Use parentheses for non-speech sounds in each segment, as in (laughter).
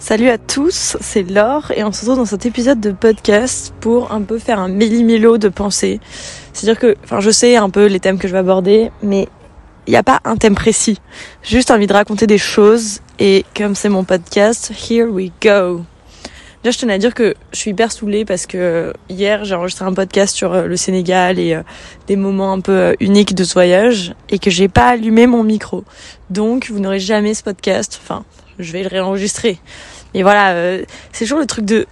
Salut à tous, c'est Laure et on se retrouve dans cet épisode de podcast pour un peu faire un méli-mélo de pensée. C'est-à-dire que, enfin, je sais un peu les thèmes que je vais aborder, mais il n'y a pas un thème précis. Juste envie de raconter des choses et comme c'est mon podcast, here we go. Déjà, je tenais à dire que je suis hyper saoulée parce que hier, j'ai enregistré un podcast sur euh, le Sénégal et euh, des moments un peu euh, uniques de ce voyage et que j'ai pas allumé mon micro. Donc, vous n'aurez jamais ce podcast. Enfin, je vais le réenregistrer. Mais voilà, c'est toujours le truc de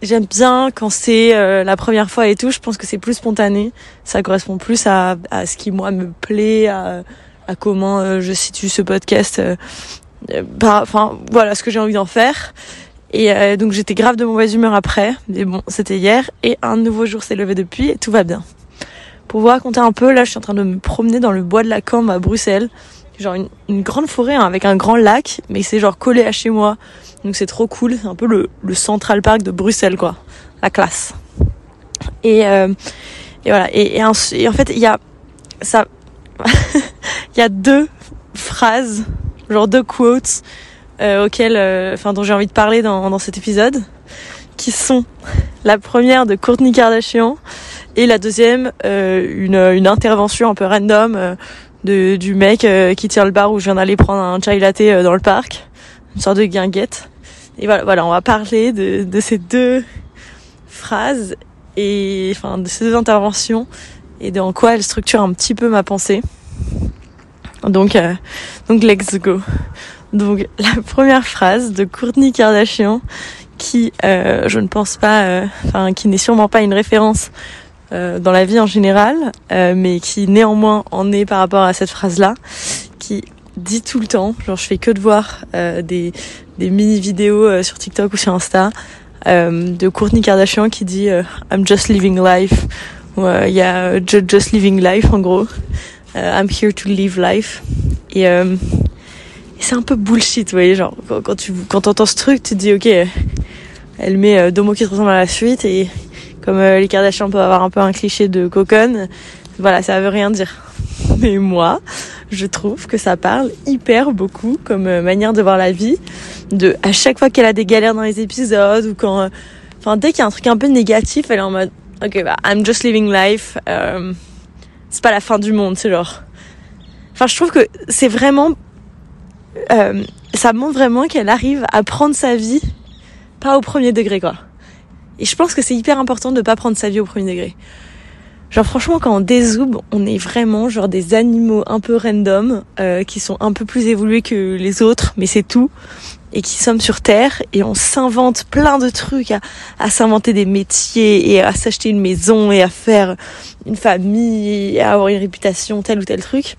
J'aime bien quand c'est la première fois et tout. Je pense que c'est plus spontané. Ça correspond plus à, à ce qui moi me plaît, à, à comment je situe ce podcast. Bah, enfin, voilà ce que j'ai envie d'en faire. Et euh, donc j'étais grave de mauvaise humeur après, mais bon, c'était hier, et un nouveau jour s'est levé depuis, et tout va bien. Pour vous raconter un peu, là je suis en train de me promener dans le bois de la Cambre à Bruxelles, genre une, grande forêt hein, avec un grand lac, mais c'est genre collé à chez moi, donc c'est trop cool, c'est un peu le, le, Central Park de Bruxelles quoi, la classe. Et, euh, et voilà, et, et, en, et en fait il y a ça, (laughs) il y a deux phrases, genre deux quotes euh, auquel, euh, enfin dont j'ai envie de parler dans, dans cet épisode, qui sont la première de Courtney Kardashian et la deuxième euh, une, une intervention un peu random euh, de, du mec qui tient le bar où je viens d'aller prendre un chai latte dans le parc, une sorte de guinguette. Et voilà, voilà, on va parler de, de ces deux phrases et enfin de ces deux interventions et de en quoi elles structurent un petit peu ma pensée. Donc, donc let's go. Donc la (laughs) première phrase de Courtney Kardashian, qui euh, je ne pense pas, euh, enfin qui n'est sûrement pas une référence euh, dans la vie en général, mais qui néanmoins en est par rapport à cette phrase-là, qui dit tout le temps, genre je fais que de voir des, des mini vidéos sur TikTok ou sur Insta de Courtney Kardashian qui dit I'm just living life, ou il y a just living life en gros, I'm here to live life. Et c'est un peu bullshit, vous voyez, genre, quand, tu quand entends ce truc, tu te dis, ok, elle met euh, deux mots qui se ressemblent à la suite, et comme euh, les Kardashians peuvent avoir un peu un cliché de coconne, voilà, ça veut rien dire. (laughs) Mais moi, je trouve que ça parle hyper beaucoup comme euh, manière de voir la vie, de à chaque fois qu'elle a des galères dans les épisodes, ou quand, enfin, dès qu'il y a un truc un peu négatif, elle est en mode, ok, bah, I'm just living life, c'est pas la fin du monde, c'est genre, enfin, je trouve que c'est vraiment euh, ça montre vraiment qu'elle arrive à prendre sa vie pas au premier degré quoi. Et je pense que c'est hyper important de pas prendre sa vie au premier degré. Genre franchement quand on dézoome, on est vraiment genre des animaux un peu random euh, qui sont un peu plus évolués que les autres, mais c'est tout et qui sommes sur terre et on s'invente plein de trucs à, à s'inventer des métiers et à s'acheter une maison et à faire une famille et à avoir une réputation tel ou tel truc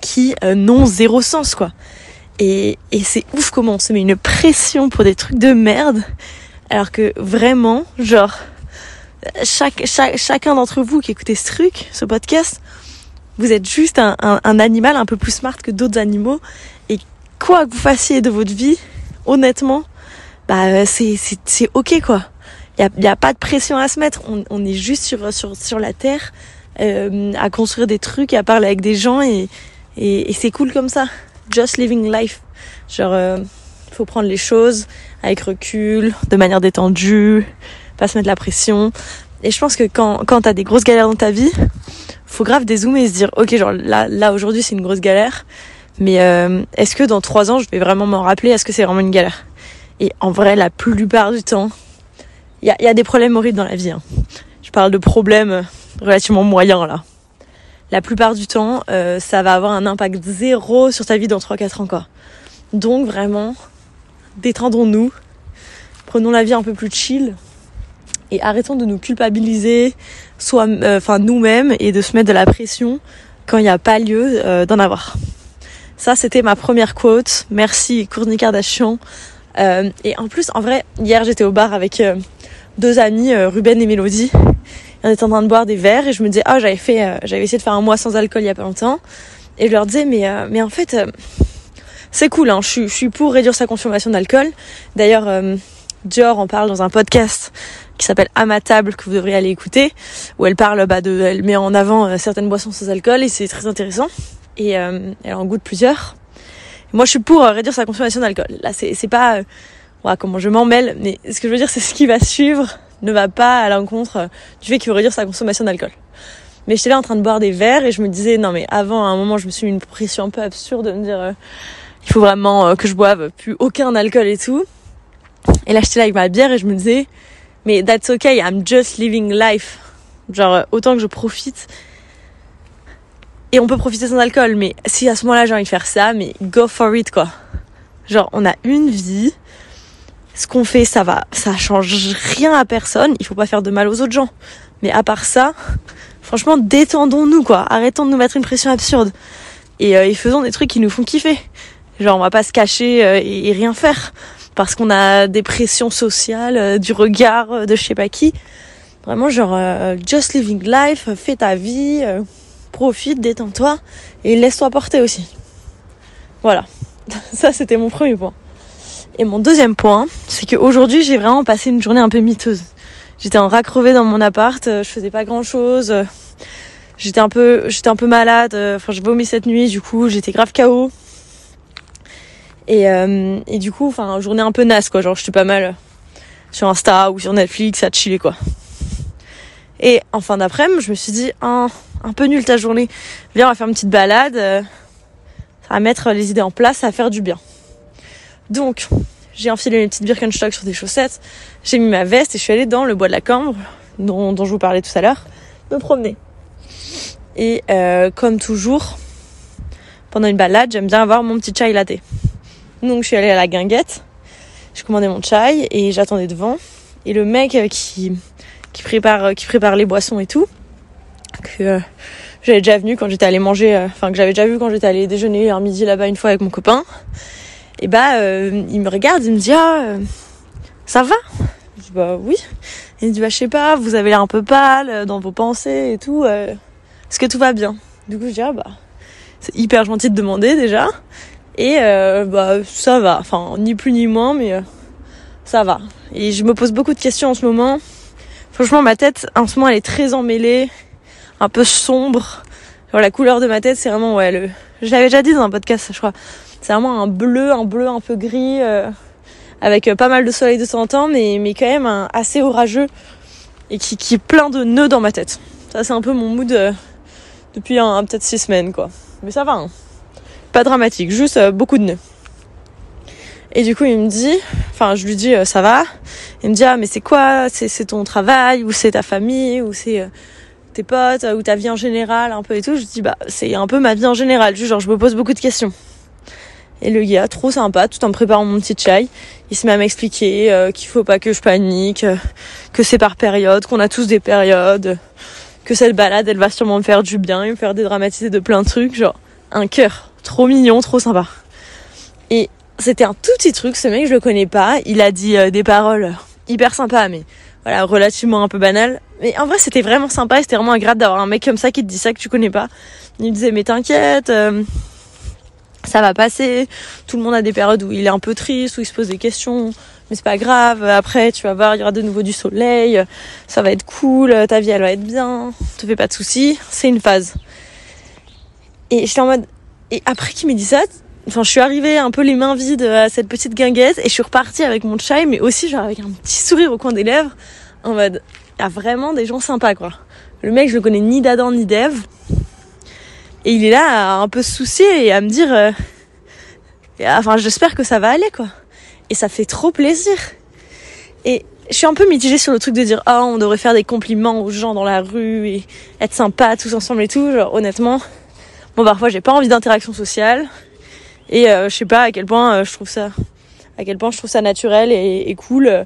qui euh, n'ont zéro sens quoi. Et, et c'est ouf comment on se met une pression pour des trucs de merde. Alors que vraiment, genre, chaque, chaque, chacun d'entre vous qui écoutez ce truc, ce podcast, vous êtes juste un, animal un peu plus smart que d'autres animaux. Et quoi que vous fassiez de votre vie, honnêtement, bah c'est, c'est, c'est ok quoi. Il y a, y a, pas de pression à se mettre. On, on est juste sur, sur, sur la terre euh, à construire des trucs, à parler avec des gens et, et, et c'est cool comme ça just living life. Genre, euh, faut prendre les choses avec recul, de manière détendue, pas se mettre la pression. Et je pense que quand, quand t'as des grosses galères dans ta vie, faut grave dézoomer et se dire, ok, genre là, là aujourd'hui c'est une grosse galère, mais euh, est-ce que dans trois ans je vais vraiment m'en rappeler? Est-ce que c'est vraiment une galère? Et en vrai, la plupart du temps, il y a, y a, des problèmes horribles dans la vie. Hein. Je parle de problèmes relativement moyens là la plupart du temps, euh, ça va avoir un impact zéro sur ta vie dans 3-4 ans quoi. Donc vraiment, détendons-nous, prenons la vie un peu plus chill et arrêtons de nous culpabiliser, soit, euh, enfin nous-mêmes, et de se mettre de la pression quand il n'y a pas lieu euh, d'en avoir. Ça, c'était ma première quote. Merci Courtney Kardashian. et en plus, en vrai, hier j'étais au bar avec deux amis, Ruben et Mélodie on était en train de boire des verres et je me disais ah j'avais fait euh, j'avais essayé de faire un mois sans alcool il y a pas longtemps et je leur disais mais euh, mais en fait euh, c'est cool hein, je suis pour réduire sa consommation d'alcool. D'ailleurs Dior en parle dans un podcast qui s'appelle À ma table que vous devriez aller écouter où elle parle bah de elle met en avant certaines boissons sans alcool et c'est très intéressant. Et elle en goûte plusieurs. Moi je suis pour réduire sa consommation d'alcool. Là c'est pas voilà, comment je m'en mêle, mais ce que je veux dire, c'est ce qui va suivre ne va pas à l'encontre du fait qu'il veut réduire sa consommation d'alcool. Mais j'étais là en train de boire des verres et je me disais, non mais avant, à un moment, je me suis mis une pression un peu absurde de me dire, euh, il faut vraiment euh, que je boive plus aucun alcool et tout. Et là, j'étais là avec ma bière et je me disais, mais that's okay, I'm just living life. Genre, euh, autant que je profite. Et on peut profiter sans alcool, mais si à ce moment-là j'ai envie de faire ça, mais go for it quoi. Genre, on a une vie. Ce qu'on fait, ça va, ça change rien à personne. Il faut pas faire de mal aux autres gens. Mais à part ça, franchement, détendons-nous quoi. Arrêtons de nous mettre une pression absurde. Et, euh, et faisons des trucs qui nous font kiffer. Genre, on va pas se cacher euh, et, rien faire parce qu'on a des pressions sociales, euh, du regard euh, de je sais pas qui. Vraiment, genre, just living life, fais ta vie, profite, détends-toi et laisse-toi porter aussi. Voilà. (laughs) Ça, c'était mon premier point. Et mon deuxième point, c'est qu'aujourd'hui, j'ai vraiment passé une journée un peu miteuse. J'étais en racrevé dans mon appart, je faisais pas grand chose. J'étais un peu, j'étais un peu malade. Enfin, je vomis cette nuit, du coup, j'étais grave KO. Et, euh, et du coup, enfin, journée un peu naze, quoi. Genre, j'étais pas mal sur Insta ou sur Netflix à chiller, quoi. Et en fin d'après-midi, je me suis dit, un, peu nul ta journée. Viens, on va faire une petite balade. Euh, va mettre les idées en place, ça va faire du bien. Donc, j'ai enfilé mes petites Birkenstock sur des chaussettes. J'ai mis ma veste et je suis allée dans le bois de la Cambre, dont, dont je vous parlais tout à l'heure, me promener. Et euh, comme toujours, pendant une balade, j'aime bien avoir mon petit chai latte. Donc je suis allée à la guinguette, je commandais mon chai et j'attendais devant. Et le mec qui, qui, prépare, qui prépare les boissons et tout, que euh, j'avais déjà venu quand j'étais allée manger, euh, enfin que j'avais déjà vu quand j'étais allée déjeuner un midi là-bas une fois avec mon copain, et bah euh, il me regarde, il me dit ah ça va? Je dis bah oui. Il me dit bah je sais pas, vous avez l'air un peu pâle dans vos pensées et tout, est-ce que tout va bien? Du coup je dis ah bah c'est hyper gentil de demander déjà. Et euh, bah ça va, enfin ni plus ni moins, mais euh, ça va. Et je me pose beaucoup de questions en ce moment. Franchement, ma tête en ce moment elle est très emmêlée, un peu sombre. La couleur de ma tête, c'est vraiment ouais le. Je l'avais déjà dit dans un podcast, je crois. C'est vraiment un bleu, un bleu un peu gris, euh, avec pas mal de soleil de temps en temps, mais mais quand même assez orageux et qui qui est plein de nœuds dans ma tête. Ça c'est un peu mon mood depuis peut-être six semaines quoi. Mais ça va. Hein. Pas dramatique, juste euh, beaucoup de nœuds. Et du coup, il me dit, enfin, je lui dis, euh, ça va. Il me dit, ah, mais c'est quoi? C'est ton travail? Ou c'est ta famille? Ou c'est euh, tes potes? Ou ta vie en général un peu et tout? Je dis, bah, c'est un peu ma vie en général. Genre, je me pose beaucoup de questions. Et le gars, trop sympa, tout en préparant mon petit chai, il se met à m'expliquer euh, qu'il faut pas que je panique, que c'est par période, qu'on a tous des périodes, que cette balade, elle va sûrement me faire du bien me faire dédramatiser de plein de trucs, genre un cœur Trop mignon, trop sympa. Et c'était un tout petit truc, ce mec, je le connais pas. Il a dit euh, des paroles hyper sympas, mais voilà, relativement un peu banales. Mais en vrai, c'était vraiment sympa et c'était vraiment agréable d'avoir un mec comme ça qui te dit ça que tu connais pas. Il me disait, mais t'inquiète, euh, ça va passer. Tout le monde a des périodes où il est un peu triste, où il se pose des questions. Mais c'est pas grave. Après, tu vas voir, il y aura de nouveau du soleil. Ça va être cool. Ta vie, elle va être bien. Te fais pas de soucis. C'est une phase. Et j'étais en mode, et après qu'il m'ait dit ça, enfin, je suis arrivée un peu les mains vides à cette petite guinguette et je suis repartie avec mon chai, mais aussi genre avec un petit sourire au coin des lèvres, en mode, il y a vraiment des gens sympas, quoi. Le mec, je le connais ni d'Adam ni d'Eve. Et il est là à un peu se soucier et à me dire, euh, enfin, j'espère que ça va aller, quoi. Et ça fait trop plaisir. Et je suis un peu mitigée sur le truc de dire, ah, oh, on devrait faire des compliments aux gens dans la rue et être sympa tous ensemble et tout. Genre, honnêtement, Bon, parfois j'ai pas envie d'interaction sociale et euh, je sais pas à quel point euh, je trouve ça, à quel point je trouve ça naturel et, cool euh,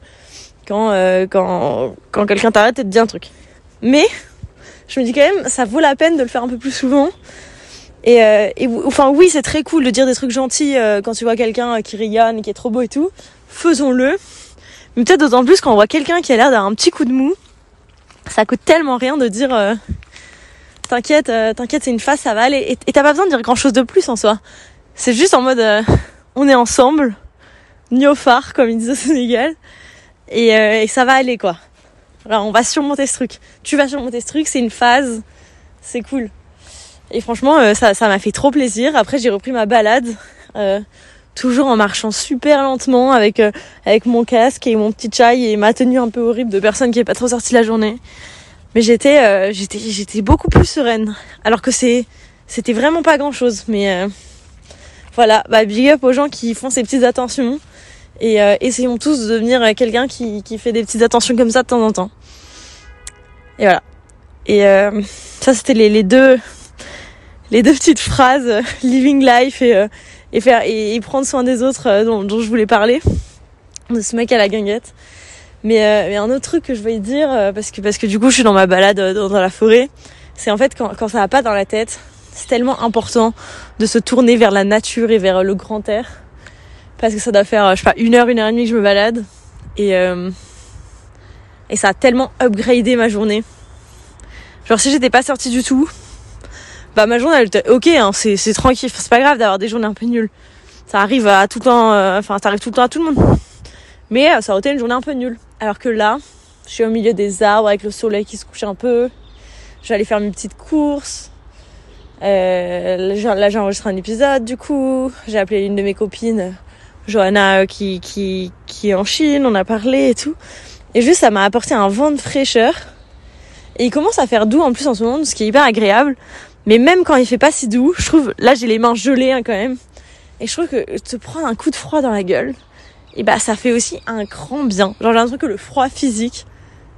quand euh, quand quand quelqu'un t'arrête et te dit un truc. Mais je me dis quand même, ça vaut la peine de le faire un peu plus souvent. Et, et enfin oui, c'est très cool de dire des trucs gentils quand tu vois quelqu'un qui rayonne, qui est trop beau et tout. Faisons-le. Mais peut-être d'autant plus quand on voit quelqu'un qui a l'air d'avoir un petit coup de mou. Ça coûte tellement rien de dire t'inquiète, euh, t'inquiète, c'est une phase, ça va aller. Et t'as pas besoin de dire grand chose de plus en soi. C'est juste en mode, euh, on est ensemble, ni au phare, comme ils disent au Sénégal, et, euh, ça va aller quoi. Alors on va surmonter ce truc. Tu vas surmonter ce truc, c'est une phase, c'est cool. Et franchement, ça, m'a fait trop plaisir. Après, j'ai repris ma balade toujours en marchant super lentement avec avec mon casque et mon petit chai et ma tenue un peu horrible de personne qui est pas trop sortie la journée. Mais j'étais euh, j'étais j'étais beaucoup plus sereine. Alors que c'est c'était vraiment pas grand-chose mais euh, voilà, bah big up aux gens qui font ces petites attentions. Et essayons tous de devenir quelqu'un qui fait des petites attentions comme ça de temps en temps. Et voilà. Et ça c'était les, deux les deux petites phrases (laughs) living life et faire et, prendre soin des autres euh, dont, dont, je voulais parler. De ce mec à la guinguette mais, euh, mais un autre truc que je voulais dire euh, parce que parce que du coup je suis dans ma balade dans, dans la forêt c'est en fait quand, quand ça va pas dans la tête c'est tellement important de se tourner vers la nature et vers le grand air. Parce que ça doit faire je sais pas une heure une heure et demie que je me balade. Et et ça a tellement upgradé ma journée. Genre si j'étais pas sortie du tout bah ma journée elle était ok hein, c'est c'est tranquille. C'est pas grave d'avoir des journées un peu nulles. Ça arrive à tout le temps euh, enfin ça arrive tout le temps à tout le monde mais euh, ça aurait été une journée un peu nulle. Alors que là je suis au milieu des arbres avec le soleil qui se couche un peu. J'allais faire mes petites courses. Euh, là j'ai enregistré un épisode du coup. J'ai appelé une de mes copines Johanna qui qui qui est en Chine on a parlé et tout. Et juste ça m'a apporté un vent de fraîcheur. Et il commence à faire doux en plus en ce moment ce qui est hyper agréable. Mais même quand il fait pas si doux, je trouve, là j'ai les mains gelées hein, quand même. Et je trouve que te prendre un coup de froid dans la gueule, et bah ça fait aussi un grand bien. Genre j'ai l'impression que le froid physique,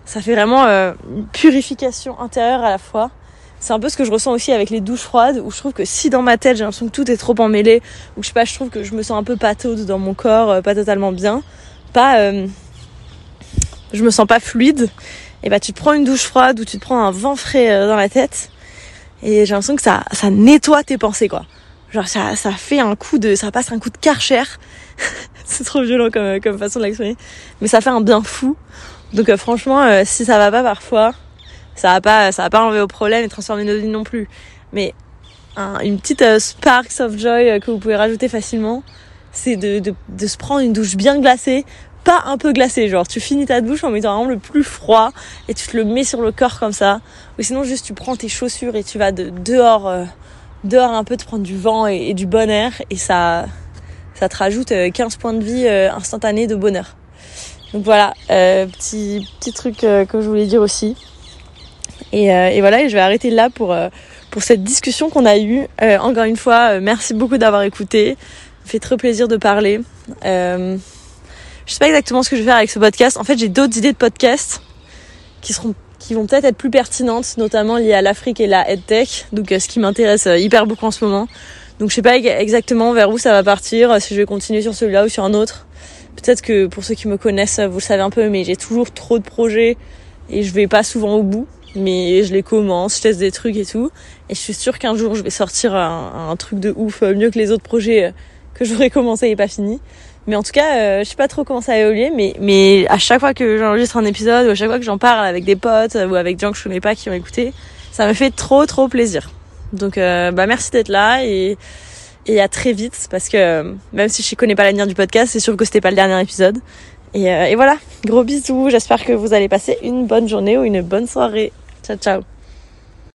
ça fait vraiment euh, une purification intérieure à la fois. C'est un peu ce que je ressens aussi avec les douches froides, où je trouve que si dans ma tête j'ai l'impression que tout est trop emmêlé, ou je sais pas, je trouve que je me sens un peu pataude dans mon corps, euh, pas totalement bien, pas, euh, je me sens pas fluide, et bah tu te prends une douche froide ou tu te prends un vent frais dans la tête, et j'ai l'impression que ça, ça nettoie tes pensées, quoi. Genre, ça, ça fait un coup de, ça passe un coup de karcher. (laughs) c'est trop violent comme, comme façon de l'exprimer. Mais ça fait un bien fou. Donc, euh, franchement, euh, si ça va pas parfois, ça va pas, ça va pas enlever au problème et transformer nos vies non plus. Mais, une petite euh, sparks of joy que vous pouvez rajouter facilement, c'est de, de, se prendre une douche bien glacée, pas un peu glacé, genre tu finis ta douche en mettant vraiment le plus froid et tu te le mets sur le corps comme ça. Ou sinon juste tu prends tes chaussures et tu vas de, dehors, dehors un peu te prendre du vent et, du bon air et ça, ça te rajoute 15 euh, points de vie euh, instantanés de bonheur. Donc voilà, petit petit truc que je voulais dire aussi. Et, et voilà, et je vais arrêter là pour pour cette discussion qu'on a eue. encore une fois, merci beaucoup d'avoir écouté. Fait très plaisir de parler. Je sais pas exactement ce que je vais faire avec ce podcast. En fait, j'ai d'autres idées de podcast qui seront qui vont peut-être être plus pertinentes, notamment liées à l'Afrique et la EdTech, donc euh, ce qui m'intéresse euh, hyper beaucoup en ce moment. Donc je sais pas exactement vers où ça va partir, euh, si je vais continuer sur celui-là ou sur un autre. Peut-être que pour ceux qui me connaissent, vous le savez un peu, mais j'ai toujours trop de projets et je vais pas souvent au bout. Mais je les commence, je teste des trucs et tout. Et je suis sûre qu'un jour je vais sortir un, un, truc de ouf, mieux que les autres projets que j'aurais (laughs) commencé et pas fini. Mais en tout cas, euh, je sais pas trop comment ça a évolué, mais, mais à chaque fois que j'enregistre un épisode, ou à chaque fois que j'en parle avec des potes, ou avec des gens que je connais pas qui ont écouté, ça me fait trop trop plaisir. Donc euh, bah merci d'être là et, et à très vite, parce que même si je connais pas l'avenir du podcast, c'est sûr que c'était pas le dernier épisode. Et, euh, et voilà, gros bisous, j'espère que vous allez passer une bonne journée ou une bonne soirée. Ciao ciao